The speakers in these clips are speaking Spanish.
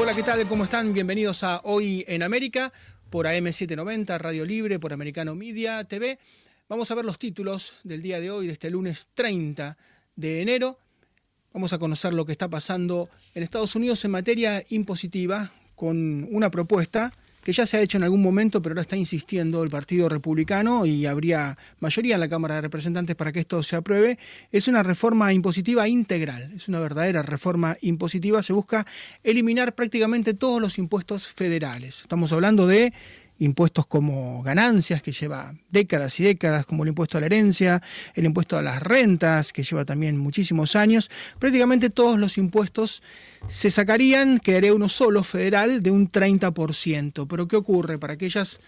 Hola, ¿qué tal? ¿Cómo están? Bienvenidos a Hoy en América por AM790, Radio Libre, por Americano Media TV. Vamos a ver los títulos del día de hoy, de este lunes 30 de enero. Vamos a conocer lo que está pasando en Estados Unidos en materia impositiva con una propuesta que ya se ha hecho en algún momento, pero ahora está insistiendo el Partido Republicano y habría mayoría en la Cámara de Representantes para que esto se apruebe. Es una reforma impositiva integral, es una verdadera reforma impositiva. Se busca eliminar prácticamente todos los impuestos federales. Estamos hablando de impuestos como ganancias, que lleva décadas y décadas, como el impuesto a la herencia, el impuesto a las rentas, que lleva también muchísimos años. Prácticamente todos los impuestos se sacarían, quedaría uno solo federal de un 30%. Pero ¿qué ocurre? Para aquellas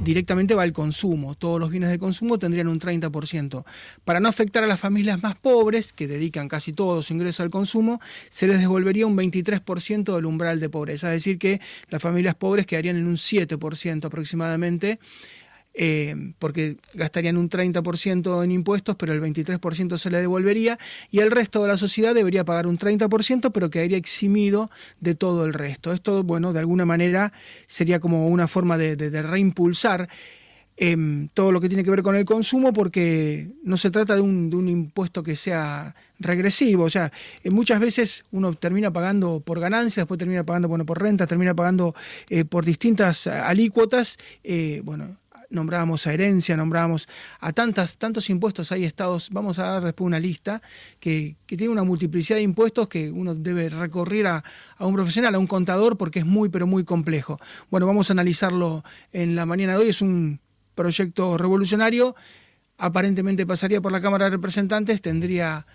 directamente va al consumo. Todos los bienes de consumo tendrían un 30%. Para no afectar a las familias más pobres, que dedican casi todos su ingreso al consumo, se les devolvería un 23% del umbral de pobreza. Es decir, que las familias pobres quedarían en un 7% aproximadamente eh, porque gastarían un 30% en impuestos, pero el 23% se le devolvería, y el resto de la sociedad debería pagar un 30%, pero quedaría eximido de todo el resto. Esto, bueno, de alguna manera sería como una forma de, reimpulsar em, todo lo que tiene que ver con el consumo, porque no se trata de un, de un impuesto que sea regresivo. O sea, eh, muchas veces uno termina pagando por ganancias, después termina pagando bueno, por rentas, termina pagando eh, por distintas alícuotas. bueno, nombrábamos a herencia, nombrábamos a tantas, tantos impuestos, hay estados, vamos a dar después una lista, que, tiene una multiplicidad de impuestos que uno debe recorrer a, a, un profesional, a un contador, porque es muy, pero muy complejo. Bueno, vamos a analizarlo en la mañana de hoy, es un proyecto revolucionario, aparentemente pasaría por la Cámara de Representantes, tendría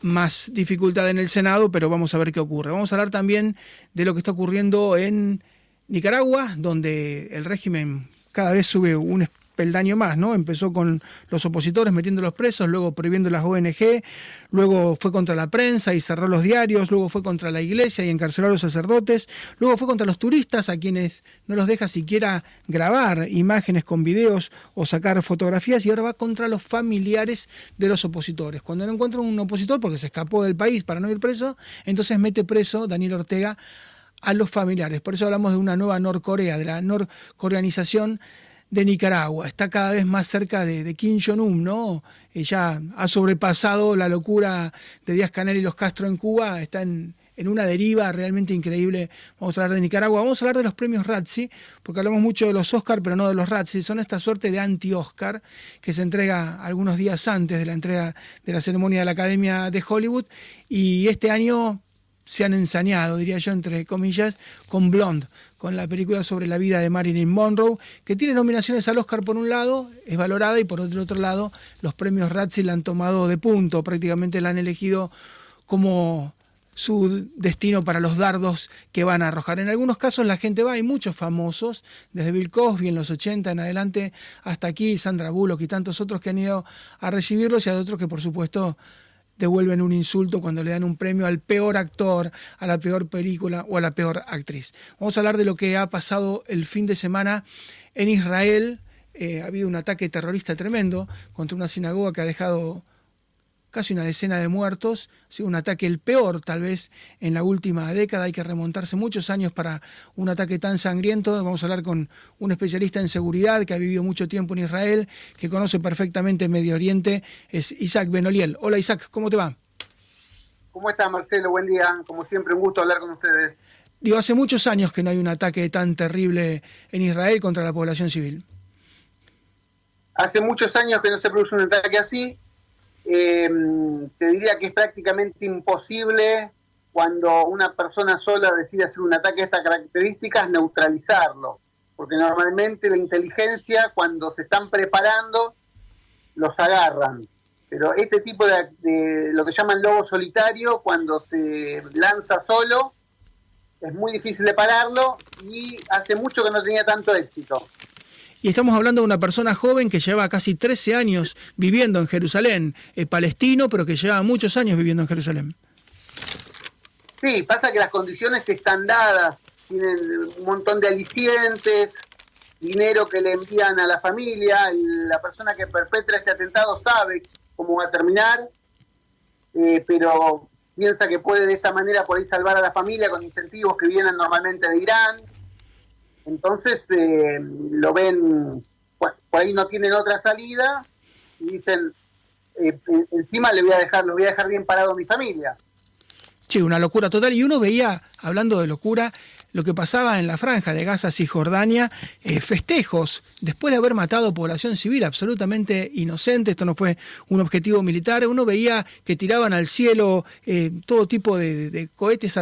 más dificultad en el Senado, pero vamos a ver qué ocurre. Vamos a hablar también de lo que está ocurriendo en Nicaragua, donde el régimen cada vez sube un peldaño más, ¿no? Empezó con los opositores metiendo los presos, luego prohibiendo las ONG, luego fue contra la prensa y cerró los diarios, luego fue contra la iglesia y encarceló a los sacerdotes, luego fue contra los turistas a quienes no los deja siquiera grabar imágenes con videos o sacar fotografías y ahora va contra los familiares de los opositores. Cuando no encuentra un opositor porque se escapó del país para no ir preso, entonces mete preso Daniel Ortega a los familiares. Por eso hablamos de una nueva Norcorea, de la norcoreanización de Nicaragua. Está cada vez más cerca de, Kim Jong-un, ¿no? Ya ha sobrepasado la locura de Díaz Canel y los Castro en Cuba, está en, una deriva realmente increíble. Vamos a hablar de Nicaragua, vamos a hablar de los premios Razzi, porque hablamos mucho de los Oscar, pero no de los Razzi. Son esta suerte de anti-Oscar que se entrega algunos días antes de la entrega de la ceremonia de la Academia de Hollywood. Y este año se han ensañado, diría yo, entre comillas, con Blonde, con la película sobre la vida de Marilyn Monroe, que tiene nominaciones al Oscar por un lado, es valorada, y por otro, otro lado, los premios Razzie la han tomado de punto, prácticamente la han elegido como su destino para los dardos que van a arrojar. En algunos casos la gente va, hay muchos famosos, desde Bill Cosby en los 80 en adelante hasta aquí, Sandra Bullock y tantos otros que han ido a recibirlos y hay otros que por supuesto devuelven un insulto cuando le dan un premio al peor actor, a la peor película o a la peor actriz. Vamos a hablar de lo que ha pasado el fin de semana en Israel. Eh, ha habido un ataque terrorista tremendo contra una sinagoga que ha dejado casi una decena de muertos, sido un ataque el peor tal vez en la última década, hay que remontarse muchos años para un ataque tan sangriento, vamos a hablar con un especialista en seguridad que ha vivido mucho tiempo en Israel, que conoce perfectamente Medio Oriente, es Isaac Benoliel. Hola Isaac, ¿cómo te va? ¿Cómo estás Marcelo? Buen día, como siempre un gusto hablar con ustedes. Digo, hace muchos años que no hay un ataque tan terrible en Israel contra la población civil. Hace muchos años que no se produce un ataque así, eh, te diría que es prácticamente imposible cuando una persona sola decide hacer un ataque de estas características, neutralizarlo. Porque normalmente la inteligencia, cuando se están preparando, los agarran. Pero este tipo de, de lo que llaman lobo solitario, cuando se lanza solo, es muy difícil de pararlo y hace mucho que no tenía tanto éxito. Y estamos hablando de una persona joven que lleva casi 13 años viviendo en Jerusalén, es palestino, pero que lleva muchos años viviendo en Jerusalén. Sí, pasa que las condiciones están dadas, tienen un montón de alicientes, dinero que le envían a la familia, la persona que perpetra este atentado sabe cómo va a terminar, eh, pero piensa que puede de esta manera poder salvar a la familia con incentivos que vienen normalmente de Irán. Entonces eh, lo ven, por ahí no tienen otra salida y dicen, eh, encima le voy a dejar, lo voy a dejar bien parado a mi familia. Sí, una locura total. Y uno veía, hablando de locura, lo que pasaba en la franja de Gaza, Cisjordania, eh, festejos después de haber matado población civil absolutamente inocente, esto no fue un objetivo militar, uno veía que tiraban al cielo eh, todo tipo de, cohetes,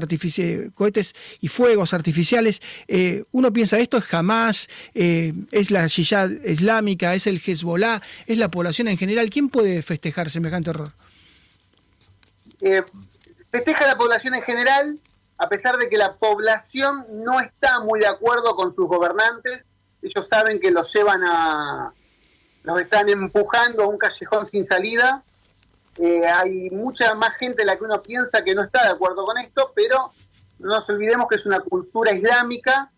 cohetes y fuegos artificiales. Eh, uno piensa, esto es jamás, es la Shiyad islámica, es el Hezbollah, es la población en general. ¿Quién puede festejar semejante horror? festeja la población en general, a pesar de que la población no está muy de acuerdo con sus gobernantes, ellos saben que los llevan a, los están empujando a un callejón sin salida. Eh, hay mucha más gente de la que uno piensa que no está de acuerdo con esto, pero no nos olvidemos que es una cultura islámica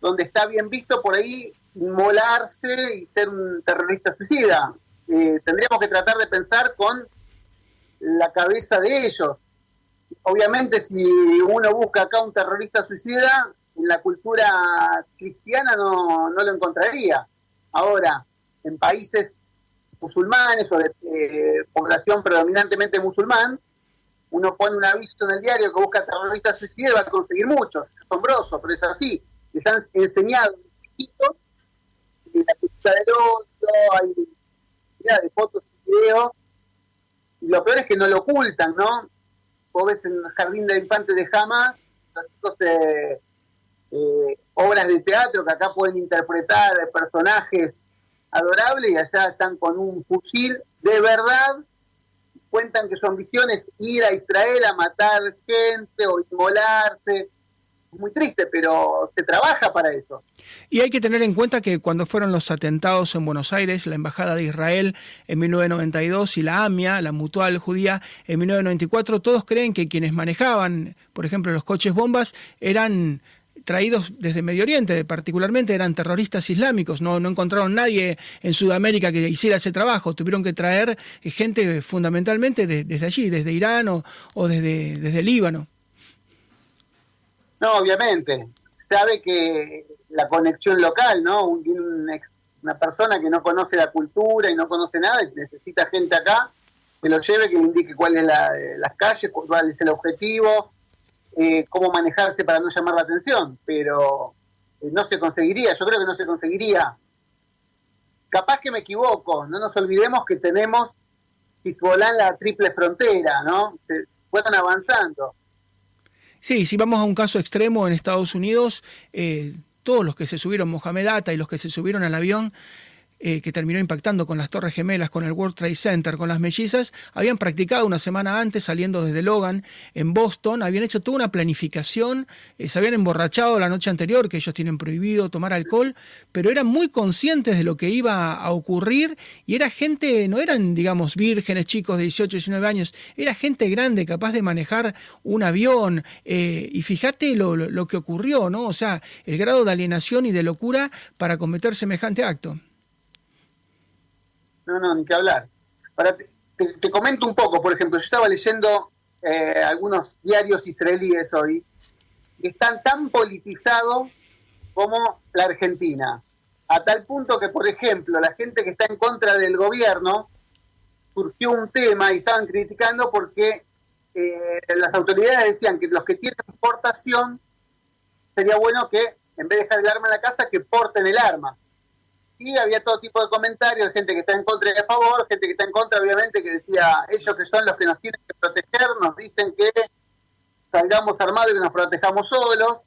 donde está bien visto por ahí molarse y ser un terrorista suicida. Eh, tendríamos que tratar de pensar con la cabeza de ellos obviamente si uno busca acá un terrorista suicida, en la cultura cristiana no, lo encontraría. Ahora, en países musulmanes o de eh, población predominantemente musulmán, uno pone un aviso en el diario que busca terrorista suicida y va a conseguir muchos. Es asombroso, pero es así. Les han enseñado chiquitos la cultura del odio, hay de fotos y videos. Y lo peor es que no lo ocultan, ¿no? Vos ves en el Jardín de Infantes de Hamas, eh, eh, obras de teatro que acá pueden interpretar personajes adorables y allá están con un fusil de verdad. Cuentan que su ambición es ir a Israel a matar gente o inmolarse muy triste, pero se trabaja para eso. Y hay que tener en cuenta que cuando fueron los atentados en Buenos Aires, la Embajada de Israel en 1992 y la AMIA, la Mutual Judía, en 1994, todos creen que quienes manejaban, por ejemplo, los coches bombas, eran traídos desde Medio Oriente, particularmente eran terroristas islámicos, no, no encontraron nadie en Sudamérica que hiciera ese trabajo, tuvieron que traer gente fundamentalmente desde allí, desde Irán o, o desde, desde Líbano. No, obviamente. Sabe que la conexión local, ¿no? una persona que no conoce la cultura y no conoce nada y necesita gente acá que lo lleve, que le indique cuáles la, las calles, cuál es el objetivo, eh, cómo manejarse para no llamar la atención. Pero eh, no se conseguiría, yo creo que no se conseguiría. Capaz que me equivoco, no nos olvidemos que tenemos Hezbollah en la triple frontera, ¿no? Se fueron avanzando. Sí, si vamos a un caso extremo en Estados Unidos, eh, todos los que se subieron, Mohamed Atta y los que se subieron al avión, eh, que terminó impactando con las Torres Gemelas, con el World Trade Center, con las mellizas, habían practicado una semana antes, saliendo desde Logan, en Boston, habían hecho toda una planificación, eh, se habían emborrachado la noche anterior, que ellos tienen prohibido tomar alcohol, pero eran muy conscientes de lo que iba a ocurrir y era gente, no eran, digamos, vírgenes chicos de 18, 19 años, era gente grande, capaz de manejar un avión, eh, y fíjate lo, lo que ocurrió, ¿no? O sea, el grado de alienación y de locura para cometer semejante acto. No, no, ni que hablar. Ahora, te, comento un poco, por ejemplo, yo estaba leyendo eh, algunos diarios israelíes hoy que están tan politizados como la Argentina. A tal punto que, por ejemplo, la gente que está en contra del gobierno, surgió un tema y estaban criticando porque eh, las autoridades decían que los que tienen portación, sería bueno que, en vez de dejar el arma en la casa, que porten el arma y había todo tipo de comentarios, gente que está en contra y a favor, gente que está en contra, obviamente, que decía, ellos que son los que nos tienen que proteger, nos dicen que salgamos armados y que nos protejamos solos,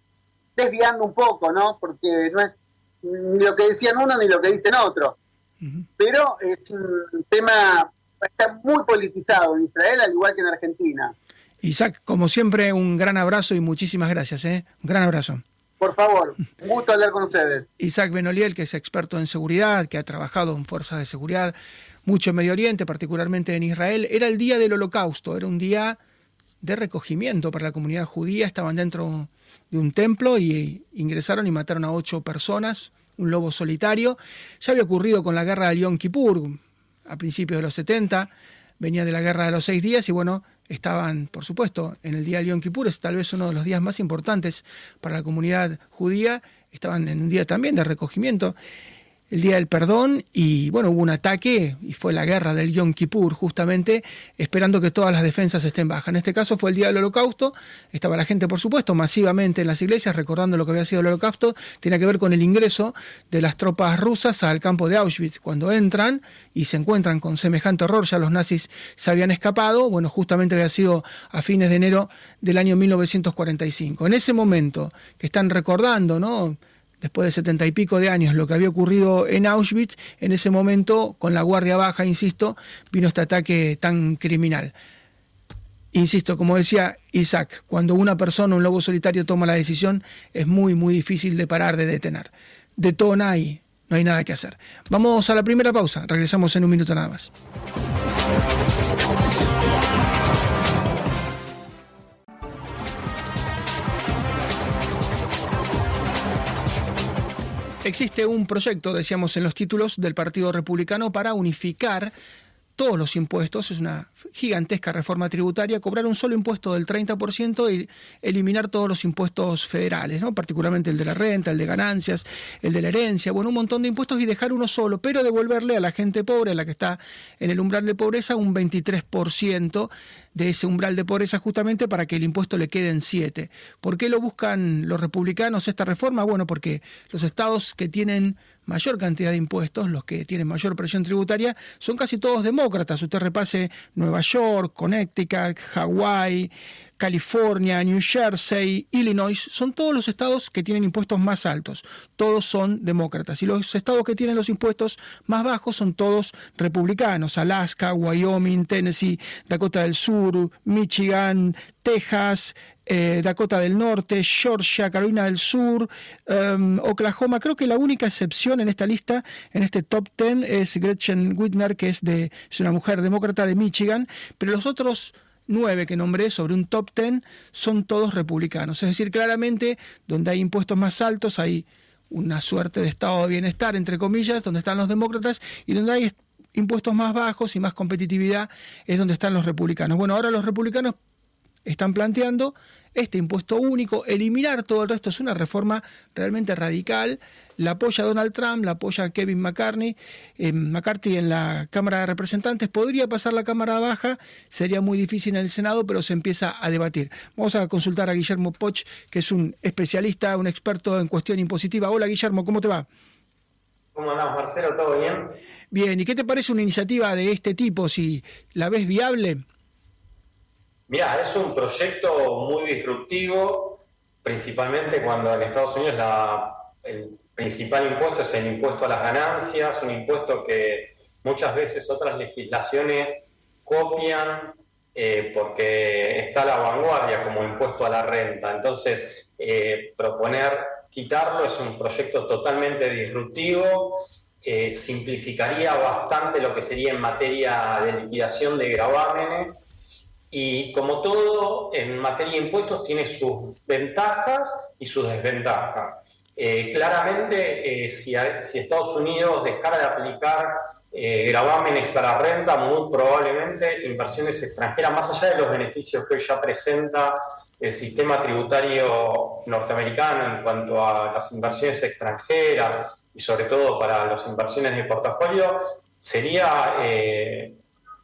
desviando un poco, ¿no? Porque no es ni lo que decían uno ni lo que dicen otro. Pero es un tema, está muy politizado en Israel, al igual que en Argentina. Isaac, como siempre, un gran abrazo y muchísimas gracias, ¿eh? Un gran abrazo. Por favor, un gusto hablar con ustedes. Isaac Benoliel, que es experto en seguridad, que ha trabajado en fuerzas de seguridad, mucho en Medio Oriente, particularmente en Israel. Era el día del holocausto, era un día de recogimiento para la comunidad judía. Estaban dentro de un templo y ingresaron y mataron a ocho personas, un lobo solitario. Ya había ocurrido con la guerra de Yom Kippur a principios de los 70, venía de la guerra de los seis días y bueno, estaban, por supuesto, en el día de Yom Kippur, es tal vez uno de los días más importantes para la comunidad judía, estaban en un día también de recogimiento el Día del Perdón y bueno, hubo un ataque y fue la guerra del Yom Kippur justamente esperando que todas las defensas estén bajas. En este caso fue el Día del Holocausto, estaba la gente por supuesto masivamente en las iglesias recordando lo que había sido el Holocausto, tiene que ver con el ingreso de las tropas rusas al campo de Auschwitz. Cuando entran y se encuentran con semejante horror, ya los nazis se habían escapado, bueno, justamente había sido a fines de enero del año 1945. En ese momento que están recordando, ¿no? Después de setenta y pico de años, lo que había ocurrido en Auschwitz, en ese momento, con la guardia baja, insisto, vino este ataque tan criminal. Insisto, como decía Isaac, cuando una persona, un lobo solitario, toma la decisión, es muy, muy difícil de parar, de detener. De todo no hay, no hay nada que hacer. Vamos a la primera pausa, regresamos en un minuto nada más. Existe un proyecto, decíamos en los títulos, del Partido Republicano para unificar todos los impuestos, es una gigantesca reforma tributaria, cobrar un solo impuesto del 30% y eliminar todos los impuestos federales, ¿no? particularmente el de la renta, el de ganancias, el de la herencia, bueno, un montón de impuestos y dejar uno solo, pero devolverle a la gente pobre, a la que está en el umbral de pobreza, un 23% de ese umbral de pobreza justamente para que el impuesto le quede en 7. ¿Por qué lo buscan los republicanos esta reforma? Bueno, porque los estados que tienen mayor cantidad de impuestos, los que tienen mayor presión tributaria, son casi todos demócratas. Usted repase Nueva York, Connecticut, Hawái, California, New Jersey, Illinois, son todos los estados que tienen impuestos más altos. Todos son demócratas. Y los estados que tienen los impuestos más bajos son todos republicanos. Alaska, Wyoming, Tennessee, Dakota del Sur, Michigan, Texas, eh, Dakota del Norte, Georgia, Carolina del Sur, em, Oklahoma. Creo que la única excepción en esta lista, en este top ten, es Gretchen Whitmer, que es, de, es una mujer demócrata de Michigan, pero los otros nueve que nombré sobre un top ten son todos republicanos. Es decir, claramente donde hay impuestos más altos hay una suerte de estado de bienestar, entre comillas, donde están los demócratas, y donde hay impuestos más bajos y más competitividad es donde están los republicanos. Bueno, ahora los republicanos están planteando este impuesto único, eliminar todo el resto, es una reforma realmente radical. La apoya Donald Trump, la apoya Kevin McCartney, eh, McCarthy en la Cámara de Representantes. Podría pasar la Cámara Baja, sería muy difícil en el Senado, pero se empieza a debatir. Vamos a consultar a Guillermo Poch, que es un especialista, un experto en cuestión impositiva. Hola Guillermo, ¿cómo te va? ¿Cómo andamos, Marcelo? ¿Todo bien? Bien, ¿y qué te parece una iniciativa de este tipo? Si la ves viable. Mira, es un proyecto muy disruptivo, principalmente cuando en Estados Unidos el principal impuesto es el impuesto a las ganancias, un impuesto que muchas veces otras legislaciones copian eh, porque está a la vanguardia como impuesto a la renta. Entonces, eh, proponer quitarlo es un proyecto totalmente disruptivo, eh, simplificaría bastante lo que sería en materia de liquidación de gravámenes y como todo en materia de impuestos tiene sus ventajas y sus desventajas. Eh, claramente, eh, si, Estados Unidos dejara de aplicar eh, gravámenes a la renta, muy probablemente inversiones extranjeras, más allá de los beneficios que hoy ya presenta el sistema tributario norteamericano en cuanto a las inversiones extranjeras y sobre todo para las inversiones de portafolio, sería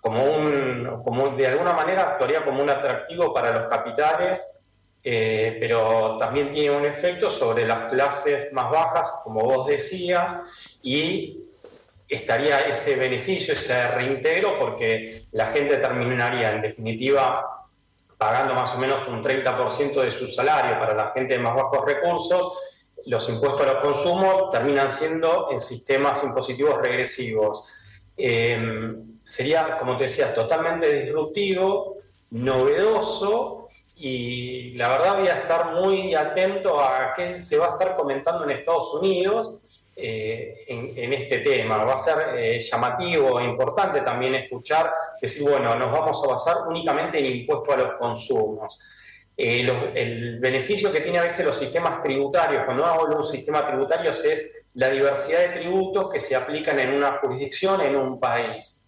como un, como de alguna manera actuaría como un atractivo para los capitales, eh, pero también tiene un efecto sobre las clases más bajas, como vos decías, y estaría ese beneficio, ese reintegro, porque la gente terminaría en definitiva pagando más o menos un 30% de su salario para la gente de más bajos recursos, los impuestos a los consumos terminan siendo en sistemas impositivos regresivos. Eh, sería, como te decía, totalmente disruptivo, novedoso y la verdad voy a estar muy atento a qué se va a estar comentando en Estados Unidos eh, en, este tema. Va a ser eh, llamativo e importante también escuchar, decir, bueno, nos vamos a basar únicamente en impuesto a los consumos. Eh, el beneficio que tiene a veces los sistemas tributarios, cuando hablo de un sistema tributario, es la diversidad de tributos que se aplican en una jurisdicción, en un país.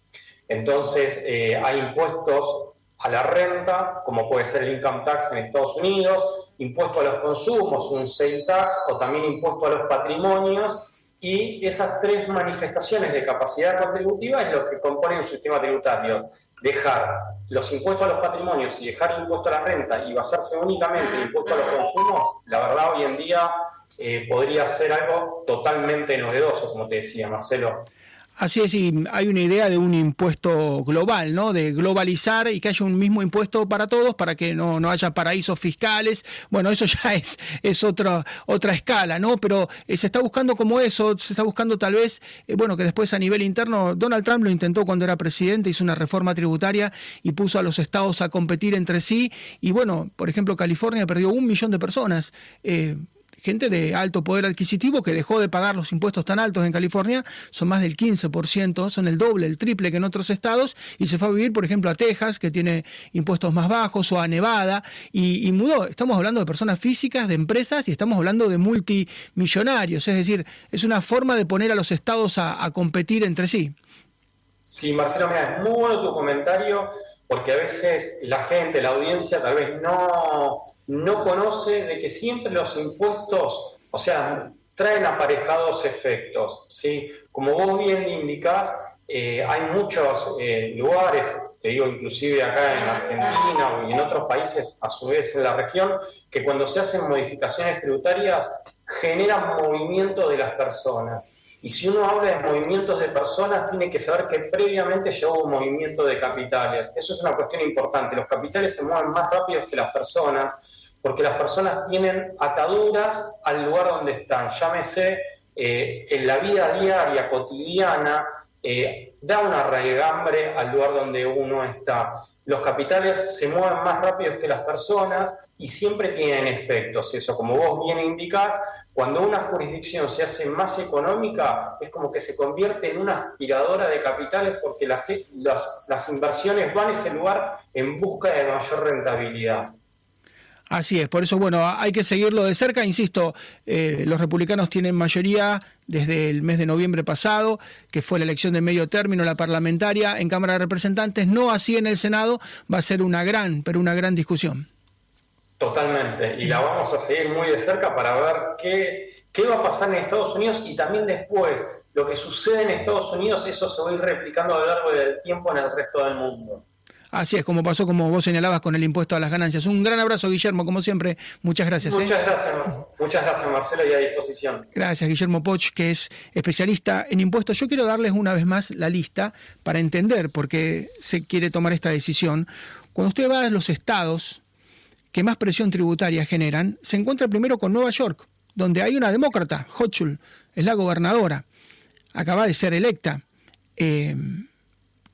Entonces, eh, hay impuestos a la renta, como puede ser el income tax en Estados Unidos, impuesto a los consumos, un sale tax, o también impuesto a los patrimonios, y esas tres manifestaciones de capacidad contributiva es lo que compone un sistema tributario. Dejar los impuestos a los patrimonios y dejar impuesto a la renta y basarse únicamente en impuesto a los consumos, la verdad hoy en día eh, podría ser algo totalmente novedoso, como te decía Marcelo. Así es, y hay una idea de un impuesto global, ¿no? De globalizar y que haya un mismo impuesto para todos, para que no, no haya paraísos fiscales. Bueno, eso ya es, es otra, otra escala, ¿no? Pero eh, se está buscando como eso, se está buscando tal vez, eh, bueno, que después a nivel interno, Donald Trump lo intentó cuando era presidente, hizo una reforma tributaria y puso a los estados a competir entre sí. Y bueno, por ejemplo, California perdió un millón de personas. Eh, gente de alto poder adquisitivo que dejó de pagar los impuestos tan altos en California, son más del 15%, son el doble, el triple que en otros estados, y se fue a vivir, por ejemplo, a Texas, que tiene impuestos más bajos, o a Nevada, y, mudó. Estamos hablando de personas físicas, de empresas, y estamos hablando de multimillonarios, es decir, es una forma de poner a los estados a, competir entre sí. Sí, Marcelo, mira, muy bueno tu comentario porque a veces la gente, la audiencia tal vez no, no conoce de que siempre los impuestos, o sea, traen aparejados efectos. ¿sí? Como vos bien indicás, eh, hay muchos eh, lugares, te digo inclusive acá en Argentina y en otros países a su vez en la región, que cuando se hacen modificaciones tributarias generan movimiento de las personas. Y si uno habla de movimientos de personas, tiene que saber que previamente llevó un movimiento de capitales. Eso es una cuestión importante. Los capitales se mueven más rápido que las personas, porque las personas tienen ataduras al lugar donde están. Llámese eh, en la vida diaria, cotidiana, eh, da una raigambre al lugar donde uno está. Los capitales se mueven más rápidos que las personas y siempre tienen efectos. Eso, como vos bien indicás, cuando una jurisdicción se hace más económica, es como que se convierte en una aspiradora de capitales porque las, las inversiones van a ese lugar en busca de mayor rentabilidad. Así es, por eso, bueno, hay que seguirlo de cerca. Insisto, eh, los republicanos tienen mayoría desde el mes de noviembre pasado, que fue la elección de medio término, la parlamentaria en Cámara de Representantes, no así en el Senado, va a ser una gran, pero una gran discusión. Totalmente, y la vamos a seguir muy de cerca para ver qué, qué va a pasar en Estados Unidos y también después lo que sucede en Estados Unidos, eso se va a ir replicando a lo largo del tiempo en el resto del mundo. Así es, como pasó, como vos señalabas, con el impuesto a las ganancias. Un gran abrazo, Guillermo, como siempre. Muchas gracias. ¿eh? Muchas gracias, muchas gracias, Marcelo, y a disposición. Gracias, Guillermo Poch, que es especialista en impuestos. Yo quiero darles una vez más la lista para entender por qué se quiere tomar esta decisión. Cuando usted va a los estados que más presión tributaria generan, se encuentra primero con Nueva York, donde hay una demócrata, Hochul, es la gobernadora, acaba de ser electa. Eh,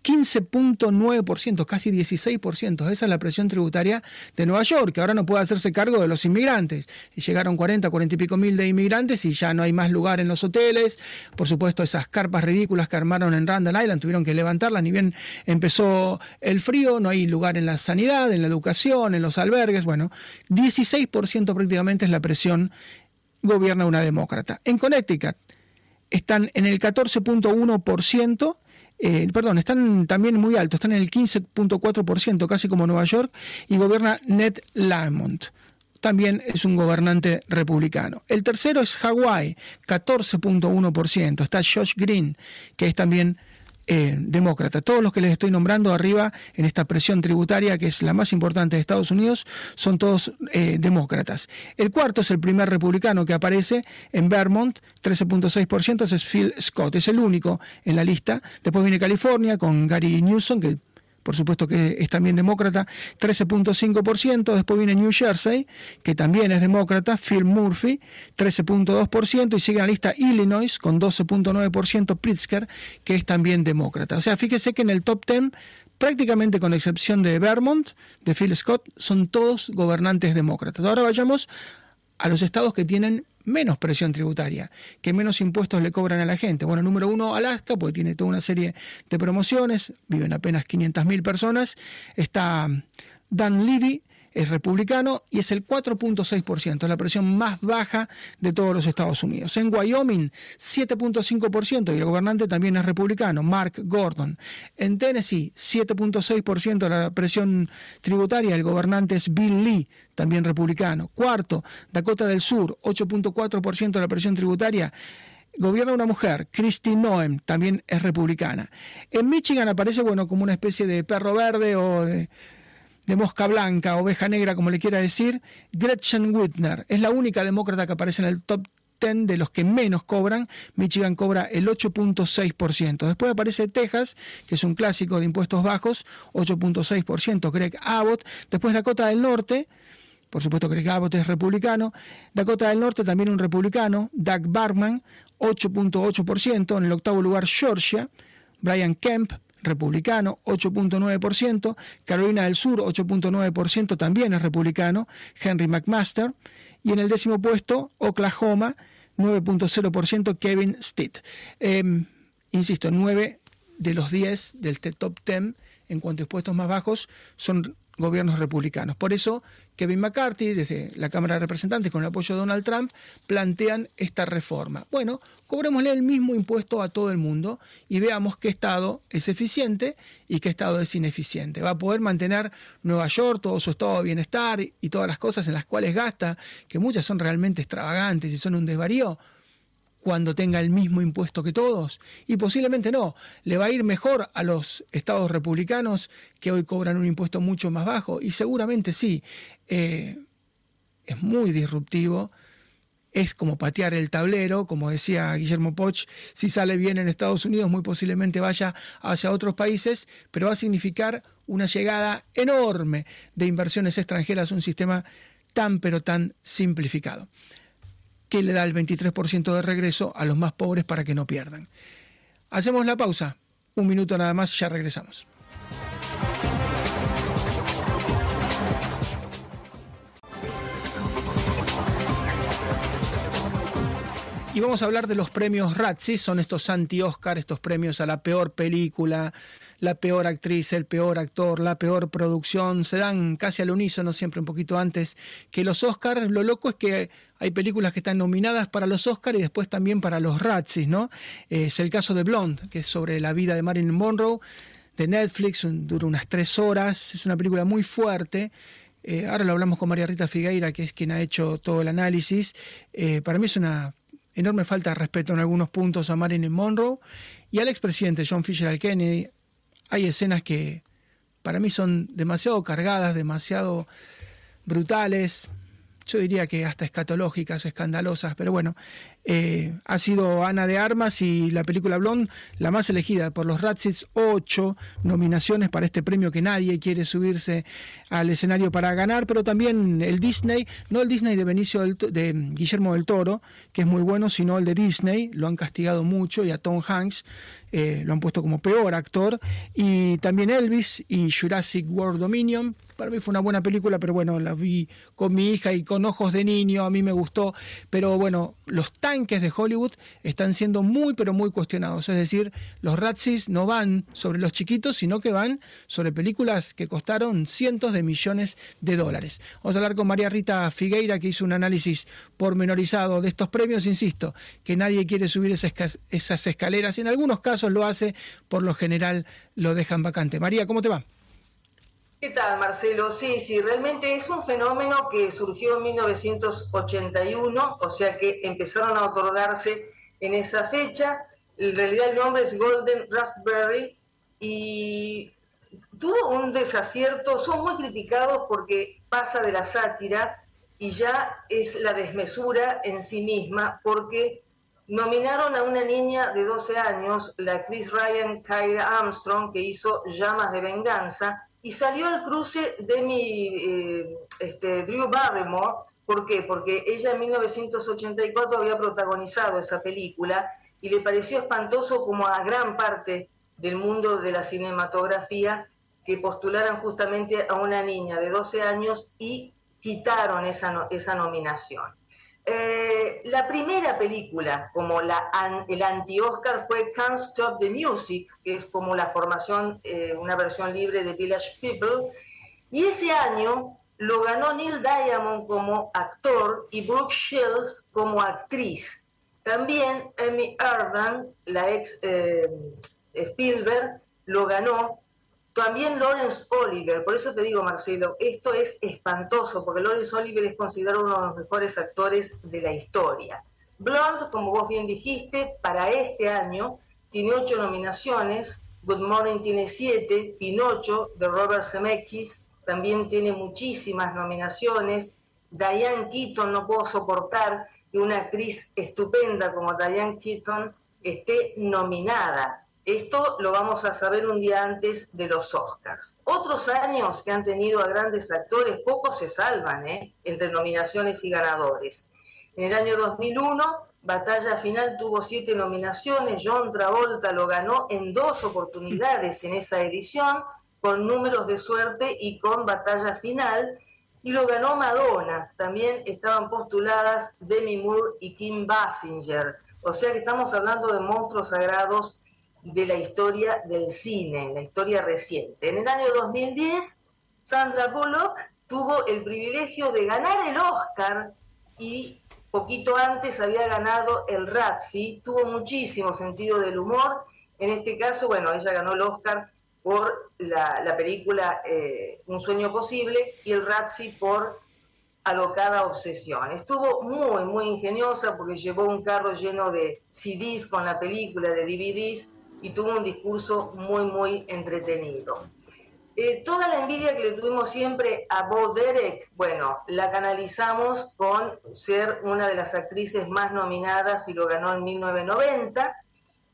15.9%, casi 16%. Esa es la presión tributaria de Nueva York, que ahora no puede hacerse cargo de los inmigrantes. Llegaron 40, 40 y pico mil de inmigrantes y ya no hay más lugar en los hoteles. Por supuesto, esas carpas ridículas que armaron en Randall Island tuvieron que levantarlas, ni bien empezó el frío, no hay lugar en la sanidad, en la educación, en los albergues. Bueno, 16% prácticamente es la presión gobierna una demócrata. En Connecticut están en el 14.1%, eh, perdón, están también muy altos, están en el 15.4%, casi como Nueva York, y gobierna Ned Lamont. También es un gobernante republicano. El tercero es Hawái, 14.1%. Está Josh Green, que es también eh, demócrata. Todos los que les estoy nombrando arriba en esta presión tributaria, que es la más importante de Estados Unidos, son todos eh, demócratas. El cuarto es el primer republicano que aparece en Vermont, 13.6%, es Phil Scott, es el único en la lista. Después viene California con Gary Newsom, que por supuesto que es también demócrata, 13.5%, después viene New Jersey, que también es demócrata, Phil Murphy, 13.2%, y sigue la lista Illinois con 12.9%, Pritzker, que es también demócrata. O sea, fíjese que en el top 10 prácticamente con excepción de Vermont, de Phil Scott, son todos gobernantes demócratas. Ahora vayamos a los estados que tienen menos presión tributaria, que menos impuestos le cobran a la gente. Bueno, número uno, Alaska, porque tiene toda una serie de promociones, viven apenas 500.000 personas. Está Dan Levy, es republicano y es el 4.6%, la presión más baja de todos los Estados Unidos. En Wyoming, 7.5% y el gobernante también es republicano, Mark Gordon. En Tennessee, 7.6% la presión tributaria, el gobernante es Bill Lee, también republicano. Cuarto, Dakota del Sur, 8.4% de la presión tributaria gobierna una mujer, Christy Noem, también es republicana. En Michigan aparece, bueno, como una especie de perro verde o de, mosca blanca, oveja negra, como le quiera decir, Gretchen Whitner. Es la única demócrata que aparece en el top 10 de los que menos cobran. Michigan cobra el 8.6%. Después aparece Texas, que es un clásico de impuestos bajos, 8.6%. Greg Abbott. Después Dakota del Norte, por supuesto Greg Abbott es republicano. Dakota del Norte también un republicano, Doug Barman, 8.8%. En el octavo lugar Georgia, Brian Kemp, republicano, 8.9%. Carolina del Sur, 8.9%, también es republicano, Henry McMaster. Y en el décimo puesto, Oklahoma, 9.0%, Kevin Stitt. Em, insisto, 9 de los 10 del top 10 en cuanto a impuestos más bajos son gobiernos republicanos. Por eso Kevin McCarthy, desde la Cámara de Representantes, con el apoyo de Donald Trump, plantean esta reforma. Bueno, cobrémosle el mismo impuesto a todo el mundo y veamos qué Estado es eficiente y qué Estado es ineficiente. Va a poder mantener Nueva York, todo su estado de bienestar y todas las cosas en las cuales gasta, que muchas son realmente extravagantes y son un desvarío cuando tenga el mismo impuesto que todos? Y posiblemente no. Le va a ir mejor a los estados republicanos que hoy cobran un impuesto mucho más bajo. Y seguramente sí. Eh, es muy disruptivo. Es como patear el tablero, como decía Guillermo Poch, si sale bien en Estados Unidos muy posiblemente vaya hacia otros países, pero va a significar una llegada enorme de inversiones extranjeras a un sistema tan pero tan simplificado que le da el 23% de regreso a los más pobres para que no pierdan. Hacemos la pausa, un minuto nada más, ya regresamos. Y vamos a hablar de los premios Razzie, son estos anti-Oscar, estos premios a la peor película, la peor actriz, el peor actor, la peor producción, se dan casi al unísono, siempre un poquito antes que los Oscars. Lo loco es que hay películas que están nominadas para los Oscars y después también para los Razzies, ¿no? Es el caso de Blonde, que es sobre la vida de Marilyn Monroe, de Netflix, dura unas tres horas, es una película muy fuerte. Eh, ahora lo hablamos con María Rita Figueira, que es quien ha hecho todo el análisis. Eh, para mí es una enorme falta de respeto en algunos puntos a Marilyn Monroe y al expresidente John Fisher Kennedy, hay escenas que para mí son demasiado cargadas, demasiado brutales, yo diría que hasta escatológicas, escandalosas, pero bueno, eh, ha sido Ana de Armas y la película Blonde la más elegida por los Razzies, ocho nominaciones para este premio que nadie quiere subirse al escenario para ganar, pero también el Disney, no el Disney de Benicio de Guillermo del Toro, que es muy bueno, sino el de Disney, lo han castigado mucho y a Tom Hanks eh, lo han puesto como peor actor, y también Elvis y Jurassic World Dominion, para mí fue una buena película, pero bueno, la vi con mi hija y con ojos de niño, a mí me gustó, pero bueno, los tanques de Hollywood están siendo muy, pero muy cuestionados, es decir, los Razzies no van sobre los chiquitos, sino que van sobre películas que costaron cientos de millones de dólares. Vamos a hablar con María Rita Figueira, que hizo un análisis pormenorizado de estos premios, insisto, que nadie quiere subir esas, escaleras, en algunos casos lo hace, por lo general lo dejan vacante. María, ¿cómo te va? ¿Qué tal, Marcelo? Sí, sí, realmente es un fenómeno que surgió en 1981, o sea que empezaron a otorgarse en esa fecha. En realidad el nombre es Golden Raspberry y tuvo un desacierto, son muy criticados porque pasa de la sátira y ya es la desmesura en sí misma porque nominaron a una niña de 12 años, la actriz Ryan Kyra Armstrong, que hizo Llamas de Venganza, y salió al cruce de mi eh, este, Drew Barrymore. ¿Por qué? Porque ella en 1984 había protagonizado esa película y le pareció espantoso como a gran parte del mundo de la cinematografía que postularan justamente a una niña de 12 años y quitaron esa, esa nominación. Eh, la primera película, como el anti-Oscar, fue Can't Stop the Music, que es como la formación, eh, una versión libre de Village People. Y ese año lo ganó Neil Diamond como actor y Brooke Shields como actriz. También Amy Irving, la ex eh, Spielberg, lo ganó. También Lawrence Oliver, por eso te digo Marcelo, esto es espantoso, porque Lawrence Oliver es considerado uno de los mejores actores de la historia. Blonde, como vos bien dijiste, para este año tiene ocho nominaciones, Good Morning tiene siete, Pinocho de Robert Zemeckis también tiene muchísimas nominaciones, Diane Keaton no puedo soportar que una actriz estupenda como Diane Keaton esté nominada. Esto lo vamos a saber un día antes de los Oscars. Otros años que han tenido a grandes actores, pocos se salvan ¿eh? entre nominaciones y ganadores. En el año 2001, Batalla Final tuvo siete nominaciones, John Travolta lo ganó en dos oportunidades en esa edición, con números de suerte y con Batalla Final, y lo ganó Madonna. También estaban postuladas Demi Moore y Kim Basinger. O sea que estamos hablando de monstruos sagrados de la historia del cine, la historia reciente. En el año 2010, Sandra Bullock tuvo el privilegio de ganar el Oscar y poquito antes había ganado el Razzie, tuvo muchísimo sentido del humor. En este caso, bueno, ella ganó el Oscar por la, película eh, Un sueño posible y el Razzie por alocada obsesión. Estuvo muy, muy ingeniosa porque llevó un carro lleno de CDs con la película, de DVDs, y tuvo un discurso muy, muy entretenido. Eh, toda la envidia que le tuvimos siempre a Bo Derek, bueno, la canalizamos con ser una de las actrices más nominadas y lo ganó en 1990.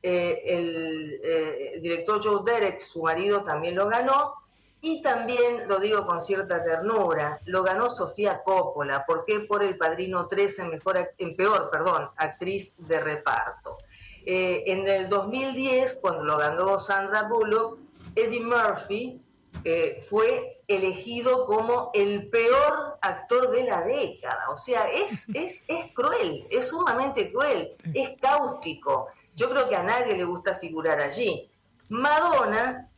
Eh, el, eh, el, director Joe Derek, su marido, también lo ganó. Y también, lo digo con cierta ternura, lo ganó Sofía Coppola. ¿Por qué? Por El Padrino 3 en, mejor, en peor, perdón, actriz de reparto. En el 2010, cuando lo ganó Sandra Bullock, Eddie Murphy fue elegido como el peor actor de la década. O sea, es, es, es cruel, es sumamente cruel, es cáustico. Yo creo que a nadie le gusta figurar allí. Madonna,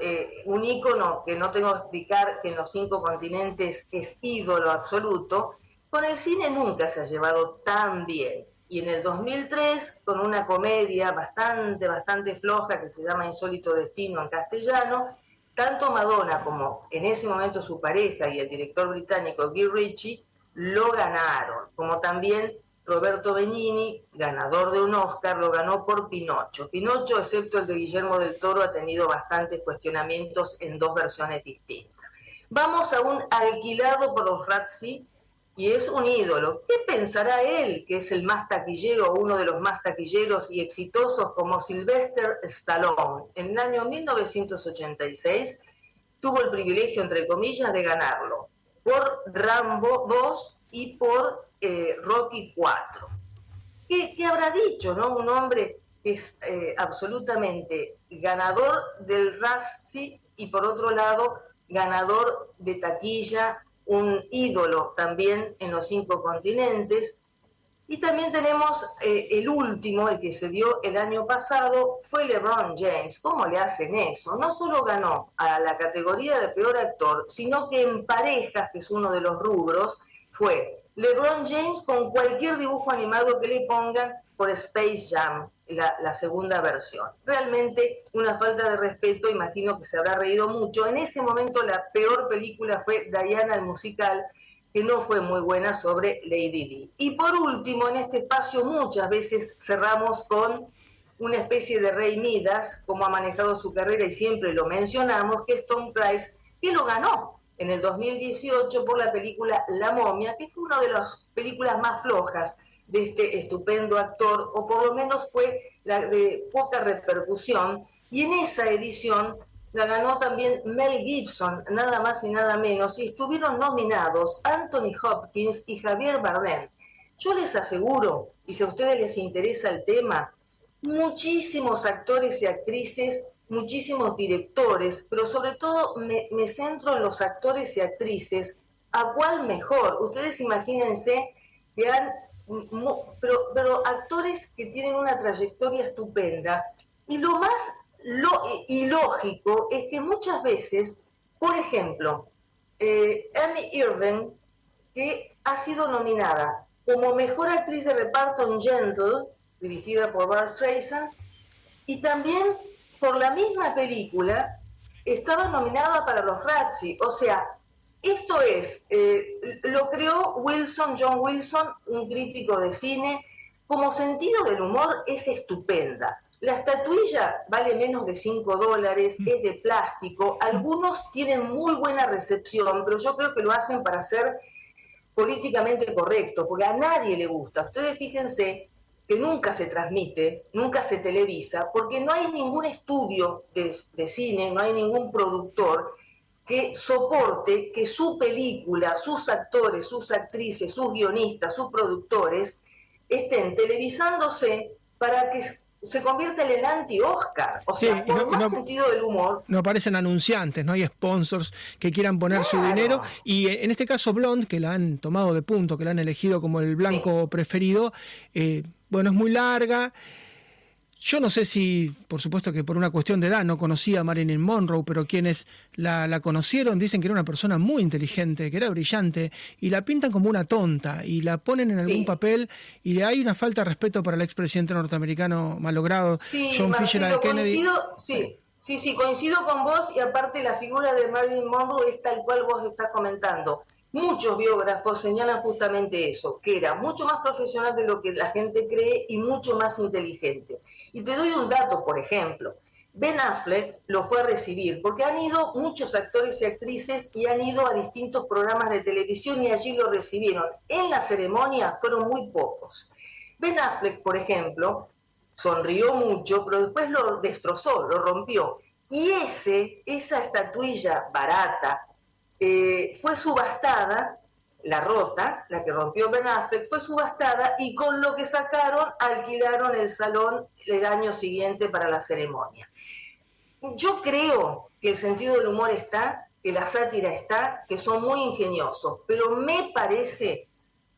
eh, un ícono que no tengo que explicar que en los cinco continentes es ídolo absoluto, con el cine nunca se ha llevado tan bien. Y en el 2003, con una comedia bastante, bastante floja que se llama Insólito Destino en castellano, tanto Madonna como en ese momento su pareja y el director británico Guy Ritchie lo ganaron, como también Roberto Benigni, ganador de un Oscar, lo ganó por Pinocho. Pinocho, excepto el de Guillermo del Toro, ha tenido bastantes cuestionamientos en dos versiones distintas. Vamos a un alquilado por los Razzi, y es un ídolo. ¿Qué pensará él, que es el más taquillero, uno de los más taquilleros y exitosos como Sylvester Stallone? En el año 1986 tuvo el privilegio, entre comillas, de ganarlo por Rambo 2 y por eh, Rocky 4. ¿Qué, habrá dicho, no? Un hombre que es eh, absolutamente ganador del Razzie y por otro lado ganador de taquilla un ídolo también en los cinco continentes. Y también tenemos eh, el último, el que se dio el año pasado, fue LeBron James. ¿Cómo le hacen eso? No solo ganó a la categoría de peor actor, sino que en parejas, que es uno de los rubros, fue LeBron James con cualquier dibujo animado que le pongan por Space Jam la, segunda versión. Realmente una falta de respeto, imagino que se habrá reído mucho. En ese momento la peor película fue Diana el musical, que no fue muy buena sobre Lady Di. Y por último, en este espacio muchas veces cerramos con una especie de rey Midas, como ha manejado su carrera y siempre lo mencionamos, que es Tom Price, que lo ganó en el 2018 por la película La momia, que fue una de las películas más flojas de este estupendo actor, o por lo menos fue la de poca repercusión, y en esa edición la ganó también Mel Gibson, nada más y nada menos, y estuvieron nominados Anthony Hopkins y Javier Bardem. Yo les aseguro, y si a ustedes les interesa el tema, muchísimos actores y actrices, muchísimos directores, pero sobre todo me, centro en los actores y actrices, ¿a cuál mejor? Ustedes imagínense que han pero, pero actores que tienen una trayectoria estupenda. Y lo más lo, ilógico es que muchas veces, por ejemplo, eh, Amy Irving, que ha sido nominada como mejor actriz de reparto en Gentle, dirigida por Bart Streisand, y también por la misma película estaba nominada para los Razzie. O sea, esto es, eh, lo creó Wilson, John Wilson, un crítico de cine, como sentido del humor es estupenda. La estatuilla vale menos de 5 dólares, es de plástico, algunos tienen muy buena recepción, pero yo creo que lo hacen para ser políticamente correcto, porque a nadie le gusta. Ustedes fíjense que nunca se transmite, nunca se televisa, porque no hay ningún estudio de, cine, no hay ningún productor que soporte que su película, sus actores, sus actrices, sus guionistas, sus productores estén televisándose para que se convierta en el anti-Oscar. O sea, por más sentido del humor. No aparecen anunciantes, no hay sponsors que quieran poner su dinero. Y eh, en este caso, Blonde, que la han tomado de punto, que la han elegido como el blanco preferido, eh, bueno, es muy larga. Yo no sé si, por supuesto que por una cuestión de edad, no conocía a Marilyn Monroe, pero quienes la, conocieron dicen que era una persona muy inteligente, que era brillante, y la pintan como una tonta, y la ponen en algún papel, y hay una falta de respeto para el expresidente norteamericano malogrado, John Fisher Kennedy. sí. Sí, sí, coincido con vos y aparte la figura de Marilyn Monroe es tal cual vos estás comentando. Muchos biógrafos señalan justamente eso, que era mucho más profesional de lo que la gente cree y mucho más inteligente. Y te doy un dato, por ejemplo. Ben Affleck lo fue a recibir porque han ido muchos actores y actrices y han ido a distintos programas de televisión y allí lo recibieron. En la ceremonia fueron muy pocos. Ben Affleck, por ejemplo, sonrió mucho, pero después lo destrozó, lo rompió. Y ese, esa estatuilla barata eh, fue subastada la rota, la que rompió Ben Affleck, fue subastada y con lo que sacaron alquilaron el salón el año siguiente para la ceremonia. Yo creo que el sentido del humor está, que la sátira está, que son muy ingeniosos, pero me parece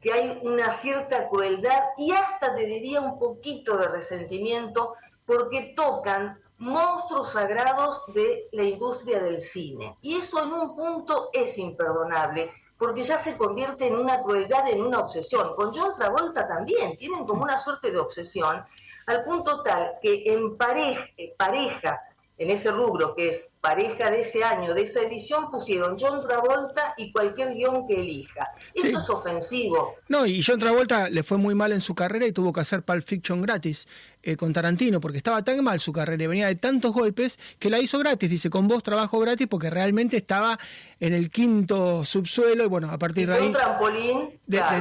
que hay una cierta crueldad y hasta te diría un poquito de resentimiento porque tocan monstruos sagrados de la industria del cine. Y eso en un punto es imperdonable porque ya se convierte en una crueldad, en una obsesión. Con John Travolta también tienen como una suerte de obsesión, al punto tal que en pareja, pareja en ese rubro que es pareja de ese año, de esa edición, pusieron John Travolta y cualquier guion que elija. Eso es ofensivo. No, y John Travolta le fue muy mal en su carrera y tuvo que hacer Pulp Fiction gratis eh, con Tarantino, porque estaba tan mal su carrera y venía de tantos golpes que la hizo gratis. Dice, con vos trabajo gratis porque realmente estaba en el quinto subsuelo y bueno, a partir de ahí... un trampolín,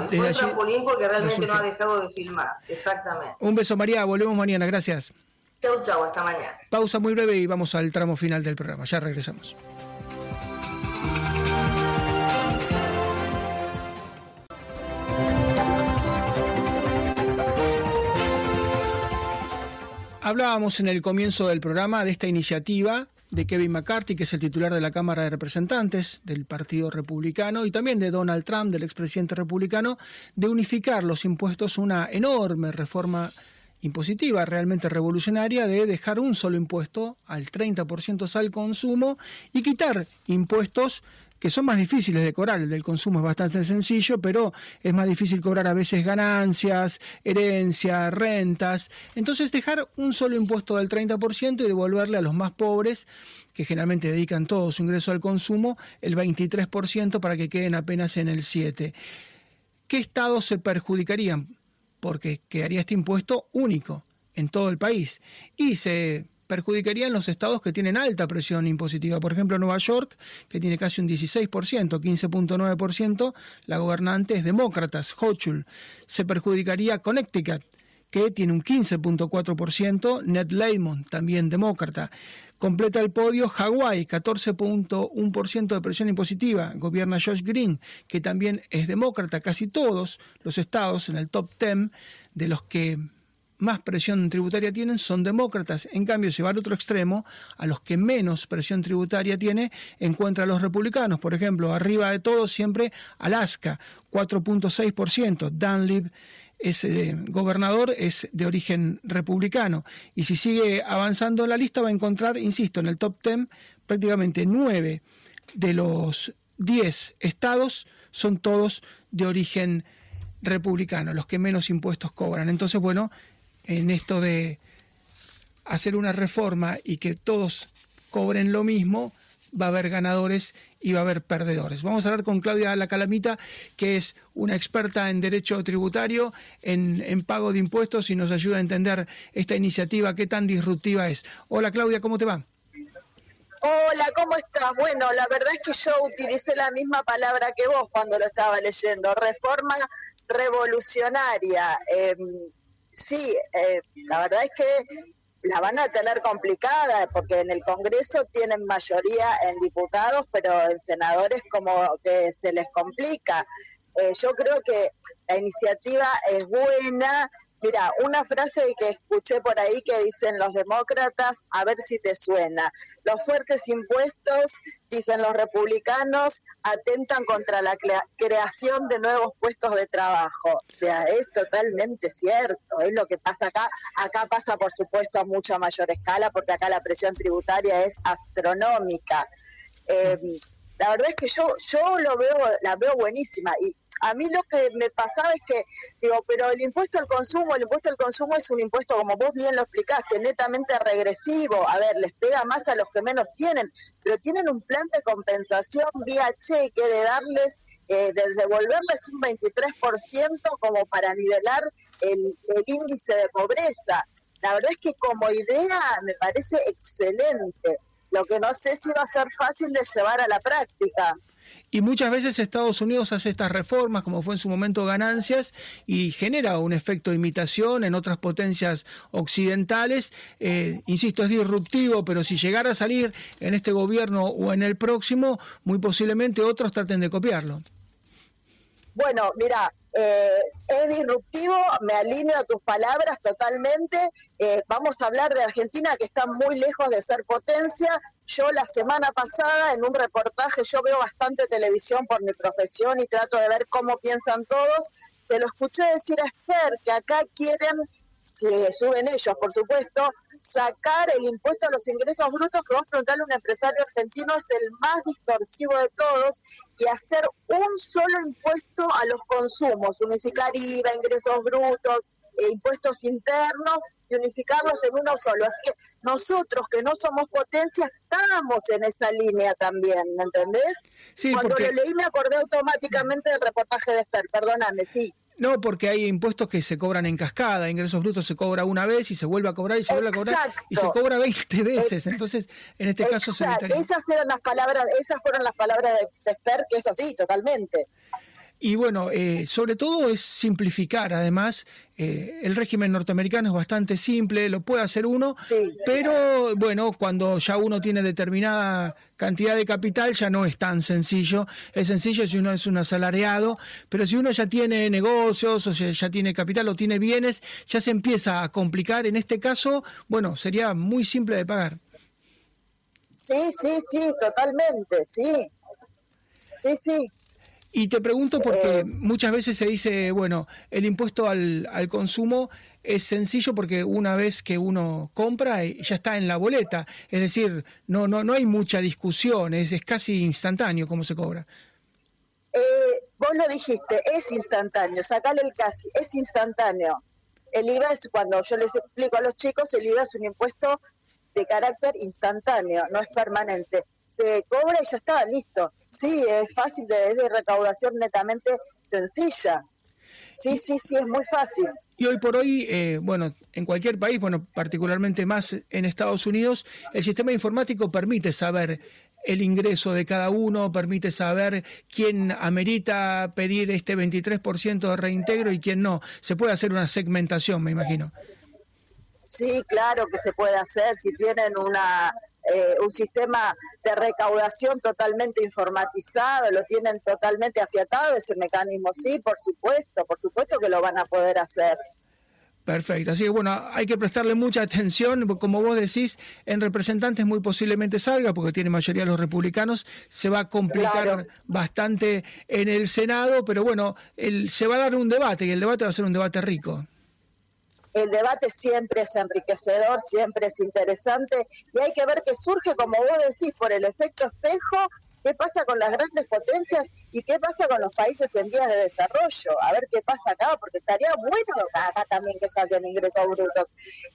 fue un trampolín porque realmente no ha dejado de filmar, exactamente. Un beso María, volvemos mañana, gracias. Chau, chau, hasta mañana. Pausa muy breve y vamos al tramo final del programa. Ya regresamos. Hablábamos en el comienzo del programa de esta iniciativa de Kevin McCarthy, que es el titular de la Cámara de Representantes del Partido Republicano, y también de Donald Trump, del expresidente republicano, de unificar los impuestos, una enorme reforma impositiva realmente revolucionaria de dejar un solo impuesto al 30% al consumo y quitar impuestos que son más difíciles de cobrar. El del consumo es bastante sencillo, pero es más difícil cobrar a veces ganancias, herencias, rentas. Entonces dejar un solo impuesto del 30% y devolverle a los más pobres, que generalmente dedican todo su ingreso al consumo, el 23% para que queden apenas en el 7%. ¿Qué estados se perjudicarían? porque quedaría este impuesto único en todo el país y se perjudicarían los estados que tienen alta presión impositiva. Por ejemplo, Nueva York, que tiene casi un 16%, 15.9%, la gobernante es demócrata, Hochul. Se perjudicaría Connecticut, que tiene un 15.4%, Ned Lamont, también demócrata. Completa el podio Hawái, 14.1% de presión impositiva. Gobierna Josh Green, que también es demócrata. Casi todos los estados en el top 10 de los que más presión tributaria tienen son demócratas. En cambio, se va al otro extremo, a los que menos presión tributaria tiene, encuentra a los republicanos. Por ejemplo, arriba de todo siempre Alaska, 4.6%. Dunlip ese eh, gobernador es de origen republicano. Y si sigue avanzando en la lista va a encontrar, insisto, en el top 10 prácticamente nueve de los 10 estados son todos de origen republicano, los que menos impuestos cobran. Entonces, bueno, en esto de hacer una reforma y que todos cobren lo mismo, va a haber ganadores y va a haber perdedores. Vamos a hablar con Claudia La Calamita, que es una experta en derecho tributario, en, pago de impuestos y nos ayuda a entender esta iniciativa, qué tan disruptiva es. Hola Claudia, ¿cómo te va? Hola, ¿cómo estás? Bueno, la verdad es que yo utilicé la misma palabra que vos cuando lo estaba leyendo, reforma revolucionaria. Eh, sí, eh, la verdad es que la van a tener complicada porque en el Congreso tienen mayoría en diputados, pero en senadores como que se les complica. Eh, yo creo que la iniciativa es buena, Mira, una frase que escuché por ahí que dicen los demócratas, a ver si te suena. Los fuertes impuestos, dicen los republicanos, atentan contra la creación de nuevos puestos de trabajo. O sea, es totalmente cierto, es lo que pasa acá. Acá pasa, por supuesto, a mucha mayor escala, porque acá la presión tributaria es astronómica. Eh, la verdad es que yo yo lo veo la veo buenísima. Y a mí lo que me pasaba es que digo pero el impuesto al consumo el impuesto al consumo es un impuesto como vos bien lo explicaste netamente regresivo. A ver les pega más a los que menos tienen pero tienen un plan de compensación vía cheque de darles eh, de devolverles un 23% como para nivelar el, el índice de pobreza. La verdad es que como idea me parece excelente lo que no sé si va a ser fácil de llevar a la práctica. Y muchas veces Estados Unidos hace estas reformas, como fue en su momento ganancias, y genera un efecto de imitación en otras potencias occidentales. Eh, insisto, es disruptivo, pero si llegara a salir en este gobierno o en el próximo, muy posiblemente otros traten de copiarlo. Bueno, mira, eh, es disruptivo, me alineo a tus palabras totalmente. Eh, vamos a hablar de Argentina, que está muy lejos de ser potencia. Yo la semana pasada, en un reportaje, yo veo bastante televisión por mi profesión y trato de ver cómo piensan todos. Te lo escuché decir a Esper, que acá quieren si suben ellos, por supuesto, sacar el impuesto a los ingresos brutos, que vos preguntarle a un empresario argentino, es el más distorsivo de todos, y hacer un solo impuesto a los consumos, unificar IVA, ingresos brutos, e impuestos internos y unificarlos en uno solo. Así que nosotros que no somos potencia estamos en esa línea también, ¿me entendés? Cuando lo leí me acordé automáticamente del reportaje de Esper, perdóname, sí. No, porque hay impuestos que se cobran en cascada, ingresos brutos se cobra una vez y se vuelve a cobrar y se vuelve a cobrar y se cobra 20 veces. Entonces, en este caso se Esas eran las palabras, esas fueron las palabras de Esper, que es así, totalmente. Y bueno, eh, sobre todo es simplificar. Además, eh, el régimen norteamericano es bastante simple, lo puede hacer uno, pero bueno, cuando ya uno tiene determinada cantidad de capital ya no es tan sencillo. Es sencillo si uno es un asalariado, pero si uno ya tiene negocios o ya tiene capital o tiene bienes, ya se empieza a complicar. En este caso, bueno, sería muy simple de pagar. Sí, sí, sí, totalmente, sí. Sí, sí. Y te pregunto porque eh, muchas veces se dice, bueno, el impuesto al, al, consumo es sencillo porque una vez que uno compra eh, ya está en la boleta, es decir, no no no hay mucha discusión, es, es casi instantáneo cómo se cobra. Eh, vos lo dijiste, es instantáneo, sacale el casi, es instantáneo. El IVA es cuando yo les explico a los chicos, el IVA es un impuesto de carácter instantáneo, no es permanente se cobra y ya está, listo. Sí, es fácil, de, es de recaudación netamente sencilla. Sí, sí, sí, es muy fácil. Y hoy por hoy, eh, bueno, en cualquier país, bueno, particularmente más en Estados Unidos, el sistema informático permite saber el ingreso de cada uno, permite saber quién amerita pedir este 23% de reintegro y quién no. Se puede hacer una segmentación, me imagino. Sí, claro que se puede hacer. Si tienen una eh, un sistema de recaudación totalmente informatizado, lo tienen totalmente afiatado ese mecanismo, sí, por supuesto, por supuesto que lo van a poder hacer. Perfecto, así que bueno, hay que prestarle mucha atención, como vos decís, en representantes muy posiblemente salga, porque tiene mayoría los republicanos, se va a complicar bastante en el Senado, pero bueno, el, se va a dar un debate y el debate va a ser un debate rico el debate siempre es enriquecedor, siempre es interesante y hay que ver que surge, como vos decís, por el efecto espejo qué pasa con las grandes potencias y qué pasa con los países en vías de desarrollo, a ver qué pasa acá, porque estaría bueno acá también que saquen ingresos brutos.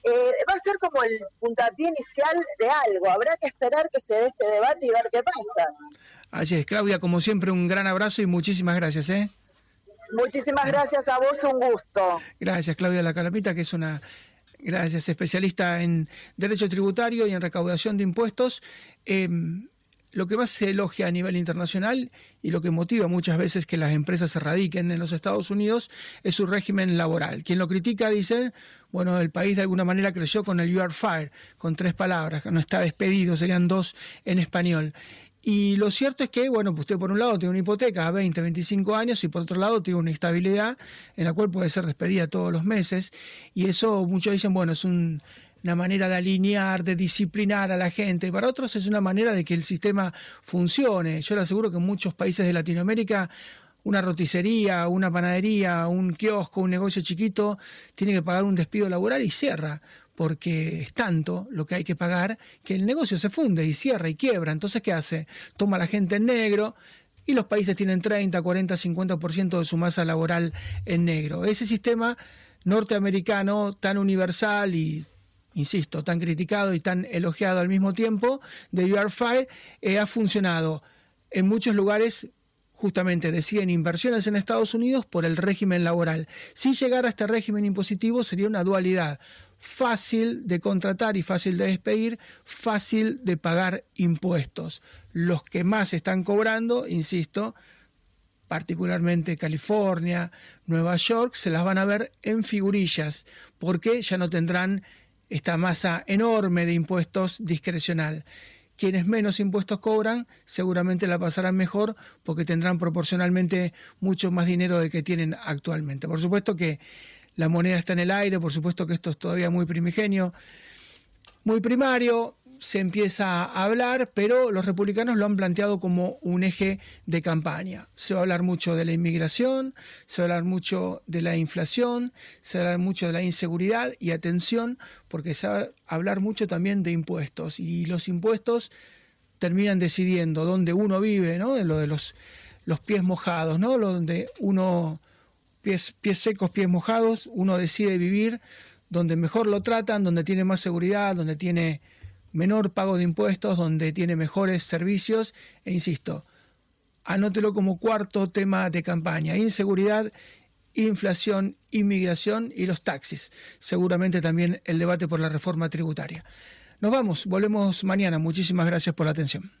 Eh, va a ser como el puntapié inicial de algo, habrá que esperar que se dé este debate y ver qué pasa. Así es, Claudia, como siempre, un gran abrazo y muchísimas gracias. ¿eh? Muchísimas gracias a vos, un gusto. Gracias, Claudia La Calapita, que es una gracias, especialista en derecho tributario y en recaudación de impuestos. Em, lo que más se elogia a nivel internacional y lo que motiva muchas veces que las empresas se radiquen en los Estados Unidos es su régimen laboral. Quien lo critica dice, bueno, el país de alguna manera creció con el You are fired, con tres palabras, no está despedido, serían dos en español. Y lo cierto es que, bueno, usted por un lado tiene una hipoteca a 20, 25 años y por otro lado tiene una estabilidad en la cual puede ser despedida todos los meses. Y eso muchos dicen, bueno, es una manera de alinear, de disciplinar a la gente. Para otros es una manera de que el sistema funcione. Yo le aseguro que en muchos países de Latinoamérica una roticería, una panadería, un kiosco, un negocio chiquito, tiene que pagar un despido laboral y cierra porque es tanto lo que hay que pagar que el negocio se funde y cierra y quiebra. Entonces, ¿qué hace? Toma la gente en negro y los países tienen 30, 40, 50% de su masa laboral en negro. Ese sistema norteamericano tan universal y insisto, tan criticado y tan elogiado al mismo tiempo, de UR5, eh, ha funcionado en muchos lugares justamente deciden inversiones en Estados Unidos por el régimen laboral. Si llegara a este régimen impositivo sería una dualidad fácil de contratar y fácil de despedir, fácil de pagar impuestos. Los que más están cobrando, insisto, particularmente California, Nueva York, se las van a ver en figurillas, porque ya no tendrán esta masa enorme de impuestos discrecional. Quienes menos impuestos cobran seguramente la pasarán mejor porque tendrán proporcionalmente mucho más dinero del que tienen actualmente. Por supuesto que la moneda está en el aire, por supuesto que esto es todavía muy primigenio, muy primario, se empieza a hablar, pero los republicanos lo han planteado como un eje de campaña. Se va a hablar mucho de la inmigración, se va a hablar mucho de la inflación, se va a hablar mucho de la inseguridad y atención, porque se va a hablar mucho también de impuestos y los impuestos terminan decidiendo dónde uno vive, ¿no? En lo de los, los pies mojados, ¿no? Lo donde uno pies, pies secos, pies mojados, uno decide vivir donde mejor lo tratan, donde tiene más seguridad, donde tiene menor pago de impuestos, donde tiene mejores servicios, e insisto, anótelo como cuarto tema de campaña, inseguridad, inflación, inmigración y los taxis. Seguramente también el debate por la reforma tributaria. Nos vamos, volvemos mañana. Muchísimas gracias por la atención.